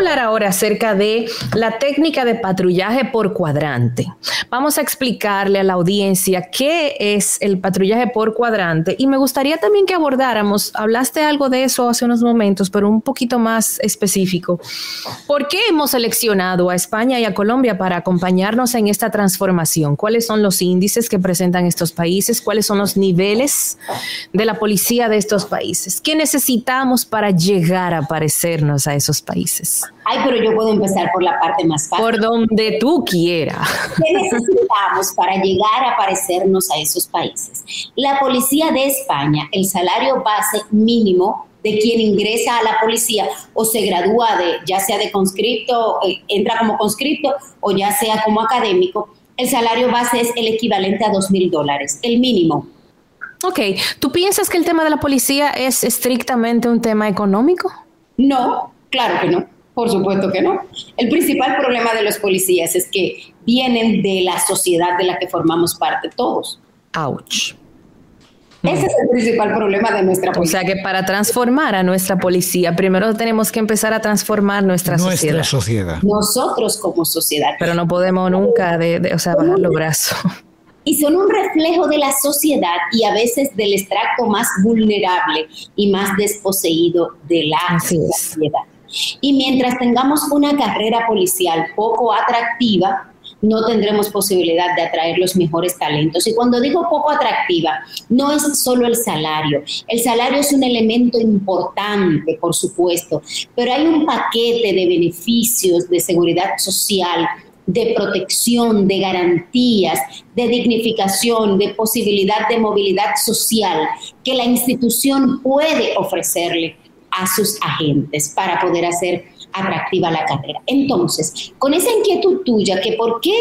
Hablar ahora acerca de la técnica de patrullaje por cuadrante. Vamos a explicarle a la audiencia qué es el patrullaje por cuadrante y me gustaría también que abordáramos, hablaste algo de eso hace unos momentos, pero un poquito más específico. ¿Por qué hemos seleccionado a España y a Colombia para acompañarnos en esta transformación? ¿Cuáles son los índices que presentan estos países? ¿Cuáles son los niveles de la policía de estos países? ¿Qué necesitamos para llegar a parecernos a esos países? Ay, pero yo puedo empezar por la parte más fácil. Por donde tú quieras. ¿Qué necesitamos para llegar a parecernos a esos países? La policía de España, el salario base mínimo de quien ingresa a la policía o se gradúa de, ya sea de conscripto, eh, entra como conscripto o ya sea como académico, el salario base es el equivalente a dos mil dólares, el mínimo. Ok, ¿tú piensas que el tema de la policía es estrictamente un tema económico? No, claro que no. Por supuesto que no. El principal problema de los policías es que vienen de la sociedad de la que formamos parte todos. Ouch. Ese es el principal problema de nuestra policía. O sea que para transformar a nuestra policía, primero tenemos que empezar a transformar nuestra, Nuestra sociedad. sociedad. Nosotros como sociedad. Pero no podemos nunca, de, de- o sea, bajar los brazos. y son un reflejo de la sociedad y a veces del extracto más vulnerable y más desposeído de la Así es. Y mientras tengamos una carrera policial poco atractiva, no tendremos posibilidad de atraer los mejores talentos. Y cuando digo poco atractiva, no es solo el salario. El salario es un elemento importante, por supuesto, pero hay un paquete de beneficios de seguridad social, de protección, de garantías, de dignificación, de posibilidad de movilidad social que la institución puede ofrecerle a sus agentes para poder hacer atractiva la carrera. Entonces, con esa inquietud tuya, que por qué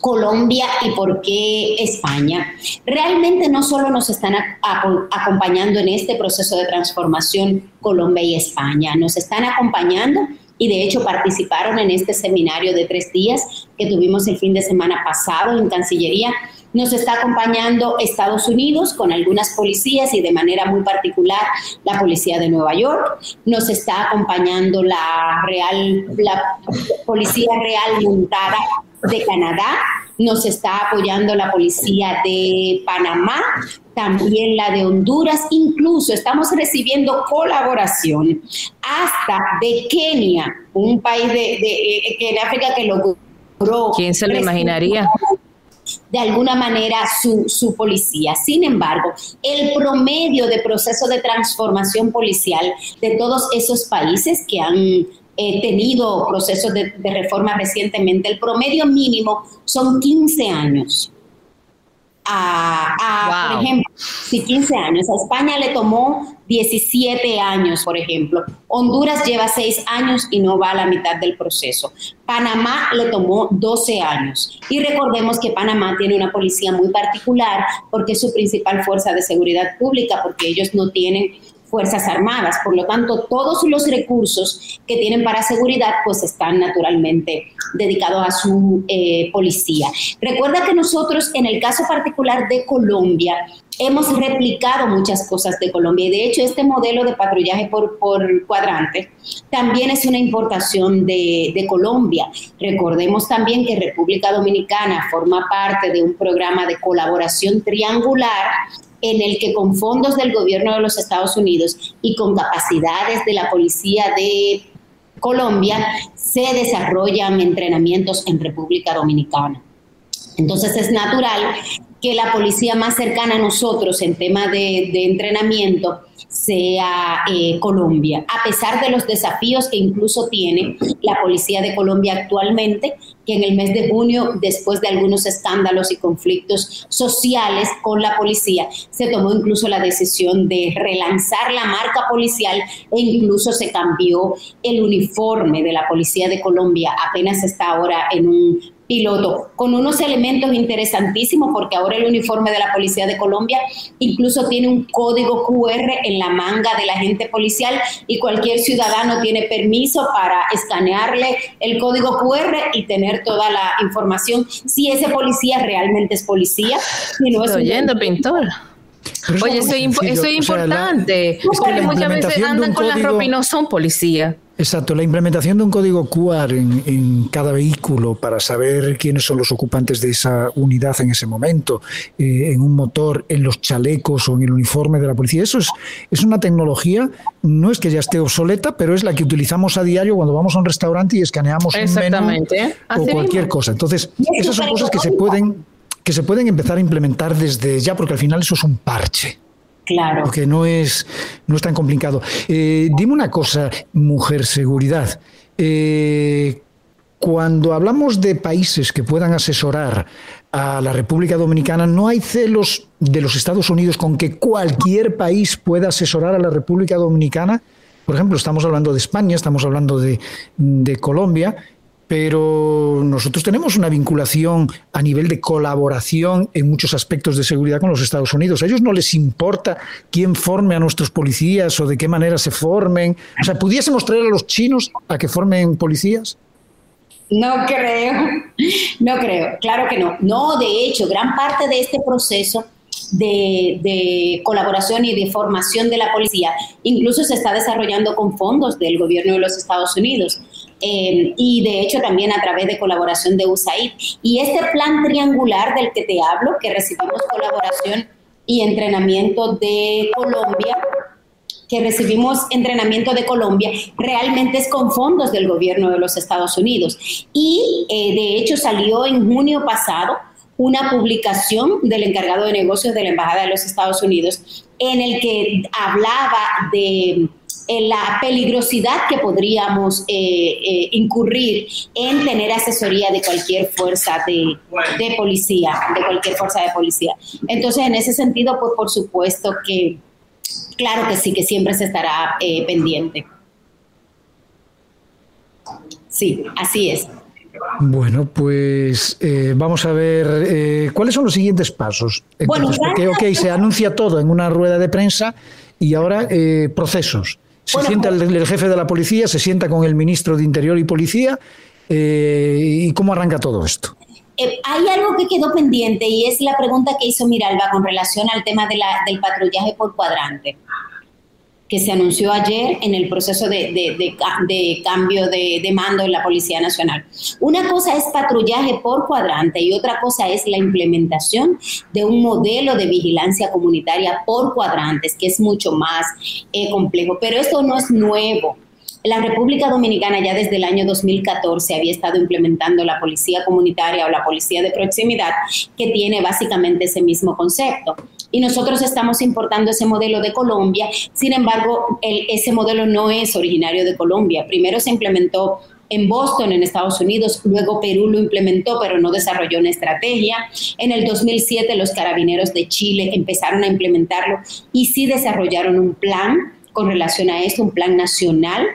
Colombia y por qué España, realmente no solo nos están acompañando en este proceso de transformación Colombia y España, nos están acompañando y de hecho participaron en este seminario de tres días que tuvimos el fin de semana pasado en Cancillería. Nos está acompañando Estados Unidos con algunas policías y de manera muy particular la Policía de Nueva York. Nos está acompañando la Real, la Policía Real Montada de Canadá. Nos está apoyando la Policía de Panamá, también la de Honduras. Incluso estamos recibiendo colaboración hasta de Kenia, un país de, de- eh, que en África que logró. ¿Quién se lo imaginaría? De alguna manera su, su policía. Sin embargo, el promedio de proceso de transformación policial de todos esos países que han eh, tenido procesos de, de reforma recientemente, el promedio mínimo son 15 años. A, a, Wow. Por ejemplo, si 15 años, a España le tomó 17 años, por ejemplo. Honduras lleva 6 años y no va a la mitad del proceso. Panamá le tomó 12 años. Y recordemos que Panamá tiene una policía muy particular porque es su principal fuerza de seguridad pública, porque ellos no tienen Fuerzas Armadas. Por lo tanto, todos los recursos que tienen para seguridad pues están naturalmente dedicados a su eh, policía. Recuerda que nosotros, en el caso particular de Colombia, hemos replicado muchas cosas de Colombia y de hecho este modelo de patrullaje por, por cuadrante también es una importación de, de Colombia. Recordemos también que República Dominicana forma parte de un programa de colaboración triangular en el que con fondos del gobierno de los Estados Unidos y con capacidades de la policía de Colombia se desarrollan entrenamientos en República Dominicana. Entonces es natural que la policía más cercana a nosotros en tema de, entrenamiento sea eh, Colombia, a pesar de los desafíos que incluso tiene la policía de Colombia actualmente, que en el mes de junio, después de algunos escándalos y conflictos sociales con la policía, se tomó incluso la decisión de relanzar la marca policial e incluso se cambió el uniforme de la policía de Colombia. Apenas está ahora en un piloto, con unos elementos interesantísimos, porque ahora el uniforme de la Policía de Colombia incluso tiene un código QR en la manga del agente policial y cualquier ciudadano tiene permiso para escanearle el código QR y tener toda la información si ese policía realmente es policía. Si no Estoy oyendo, pintor. Oye, eso, es importante. porque muchas veces andan con la ropa y no son policía. Exacto, la implementación de un código QR en, cada vehículo para saber quiénes son los ocupantes de esa unidad en ese momento, eh, en un motor, en los chalecos o en el uniforme de la policía, eso es, es una tecnología, no es que ya esté obsoleta, pero es la que utilizamos a diario cuando vamos a un restaurante y escaneamos un menú o cualquier cosa. Entonces, esas son cosas que se pueden que se pueden empezar a implementar desde ya, porque al final eso es un parche. Claro. Porque no es, no es tan complicado. Eh, dime una cosa, mujer seguridad. Eh, cuando hablamos de países que puedan asesorar a la República Dominicana, no hay celos de los Estados Unidos con que cualquier país pueda asesorar a la República Dominicana. Por ejemplo, estamos hablando de España, estamos hablando de, de Colombia pero nosotros tenemos una vinculación a nivel de colaboración en muchos aspectos de seguridad con los Estados Unidos. A ellos no les importa quién forme a nuestros policías o de qué manera se formen. O sea, ¿pudiésemos traer a los chinos a que formen policías? No creo, no creo, claro que no. No, de hecho, gran parte de este proceso de, colaboración y de formación de la policía incluso se está desarrollando con fondos del gobierno de los Estados Unidos. Eh, y de hecho también a través de colaboración de USAID. Y este plan triangular del que te hablo, que recibimos colaboración y entrenamiento de Colombia, que recibimos entrenamiento de Colombia, realmente es con fondos del gobierno de los Estados Unidos. Y eh, de hecho salió en junio pasado una publicación del encargado de negocios de la Embajada de los Estados Unidos en el que hablaba de eh, la peligrosidad que podríamos eh, eh, incurrir en tener asesoría de cualquier fuerza de, policía, de cualquier fuerza de policía. Entonces, en ese sentido, pues por supuesto que, claro que sí, que siempre se estará pendiente. Sí, así es. Bueno, pues vamos a ver cuáles son los siguientes pasos. bueno, porque, ok, se anuncia todo en una rueda de prensa y ahora procesos. Se sienta pues- el, jefe de la policía, se sienta con el ministro de Interior y Policía. Eh, ¿Y cómo arranca todo esto? Eh, hay algo que quedó pendiente y es la pregunta que hizo Miralba con relación al tema de la, del patrullaje por cuadrante que se anunció ayer en el proceso de, de, cambio de, mando en la Policía Nacional. Una cosa es patrullaje por cuadrante y otra cosa es la implementación de un modelo de vigilancia comunitaria por cuadrantes, que es mucho más eh, complejo. Pero esto no es nuevo. La República Dominicana ya desde el año 2014 había estado implementando la policía comunitaria o la policía de proximidad, que tiene básicamente ese mismo concepto y nosotros estamos importando ese modelo de Colombia. Sin embargo, ese modelo no es originario de Colombia. Primero se implementó en Boston, en Estados Unidos, luego Perú lo implementó, pero no desarrolló una estrategia. En el 2007 los carabineros de Chile empezaron a implementarlo y sí desarrollaron un plan con relación a esto, un plan nacional.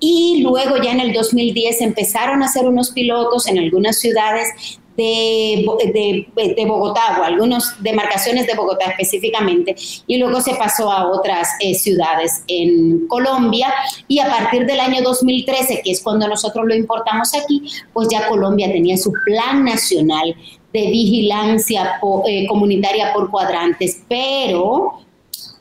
Y luego ya en el 2010 empezaron a hacer unos pilotos en algunas ciudades de, de, Bogotá o algunas demarcaciones de Bogotá específicamente y luego se pasó a otras eh, ciudades en Colombia y a partir del año 2013, que es cuando nosotros lo importamos aquí, pues ya Colombia tenía su plan nacional de vigilancia eh, comunitaria por cuadrantes, pero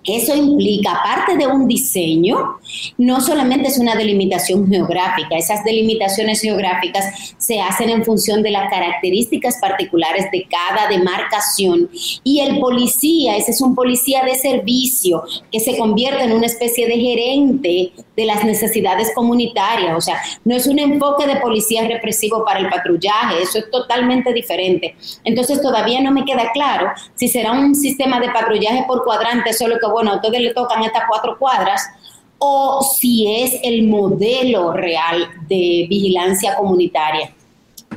Eso implica, aparte de un diseño, no solamente es una delimitación geográfica, esas delimitaciones geográficas se hacen en función de las características particulares de cada demarcación y el policía, ese es un policía de servicio que se convierte en una especie de gerente de las necesidades comunitarias, o sea, no es un enfoque de policía represivo para el patrullaje, eso es totalmente diferente. Entonces todavía no me queda claro si será un sistema de patrullaje por cuadrante, solo que bueno, a ustedes le tocan estas cuatro cuadras, o si es el modelo real de vigilancia comunitaria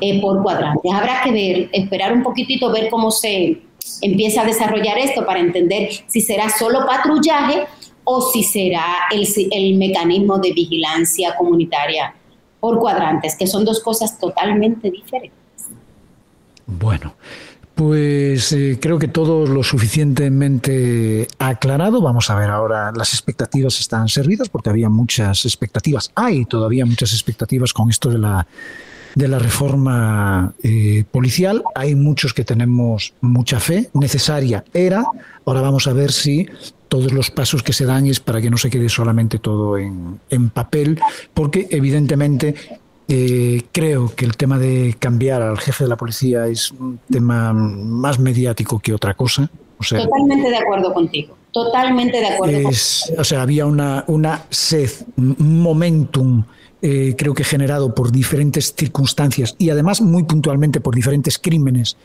eh, por cuadrante. Habrá que ver, esperar un poquitito, ver cómo se empieza a desarrollar esto para entender si será solo patrullaje o si será el, el mecanismo de vigilancia comunitaria por cuadrantes, que son dos cosas totalmente diferentes. Bueno, pues eh, creo que todo lo suficientemente aclarado. Vamos a ver ahora, las expectativas están servidas porque había muchas expectativas. Hay todavía muchas expectativas con esto de la, de la reforma eh, policial. Hay muchos que tenemos mucha fe. Necesaria era. Ahora vamos a ver si todos los pasos que se dan es para que no se quede solamente todo en, en papel, porque evidentemente eh, creo que el tema de cambiar al jefe de la policía es un tema más mediático que otra cosa. Totalmente de acuerdo contigo. Totalmente de acuerdo. o sea, había una, una sed, un momentum, eh, creo que generado por diferentes circunstancias y además muy puntualmente por diferentes crímenes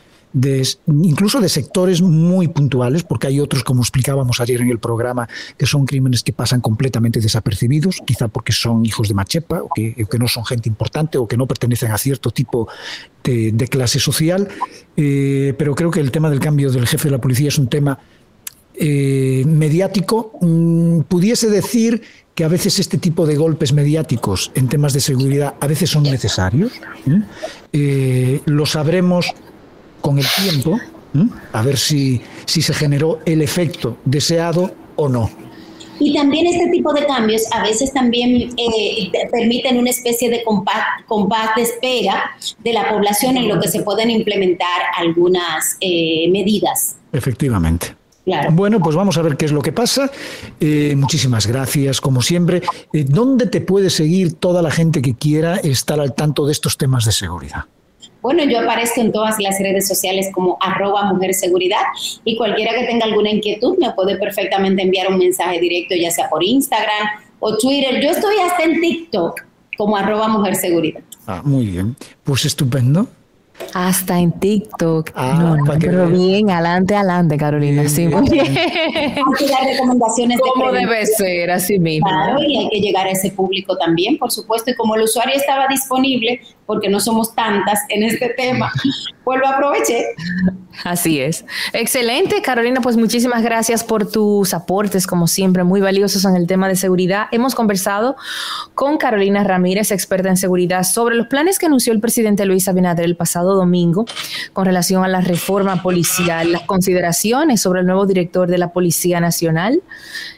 incluso de sectores muy puntuales, porque hay otros, como explicábamos ayer en el programa, que son crímenes que pasan completamente desapercibidos, quizá porque son hijos de Machepa, o que, no son gente importante, o que no pertenecen a cierto tipo de, clase social. Eh, pero creo que el tema del cambio del jefe de la policía es un tema eh, mediático. Mm, pudiese decir que a veces este tipo de golpes mediáticos en temas de seguridad a veces son necesarios. ¿eh? lo sabremos con el tiempo, a ver si, si se generó el efecto deseado o no. Y también este tipo de cambios a veces también eh, permiten una especie de compás, de espera de la población en lo que se pueden implementar algunas eh, medidas. Efectivamente. Bueno, pues vamos a ver qué es lo que pasa. Eh, muchísimas gracias, como siempre. ¿Dónde te puede seguir toda la gente que quiera estar al tanto de estos temas de seguridad? Bueno, yo aparezco en todas las redes sociales como arroba mujer seguridad y cualquiera que tenga alguna inquietud me puede perfectamente enviar un mensaje directo, ya sea por Instagram o Twitter. Yo estoy hasta en TikTok como arroba mujer seguridad. Ah, muy bien. Pues estupendo. Hasta en TikTok. Ah, no, pero bien, adelante, adelante, Carolina. sí, muy bien. las recomendaciones ¿Cómo debe ser? Así mismo. Claro, y hay que llegar a ese público también, por supuesto. Y como el usuario estaba disponible, porque no somos tantas en este tema, pues lo aproveché. Así es. Excelente, Carolina. Pues muchísimas gracias por tus aportes, como siempre, muy valiosos en el tema de seguridad. Hemos conversado con Carolina Ramírez, experta en seguridad, sobre los planes que anunció el presidente Luis Abinader el pasado domingo con relación a la reforma policial, las consideraciones sobre el nuevo director de la Policía Nacional,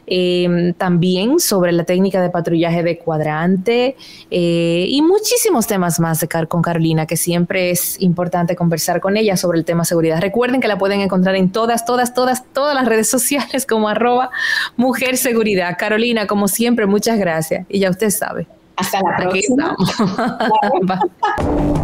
eh, también sobre la técnica de patrullaje de cuadrante eh, y muchísimos temas más de con Carolina, que siempre es importante conversar con ella sobre el tema seguridad. Recuerden que la pueden encontrar en todas, todas, todas, todas las redes sociales como arroba mujer seguridad. Carolina, como siempre, muchas gracias. Y ya usted sabe. Hasta la próxima.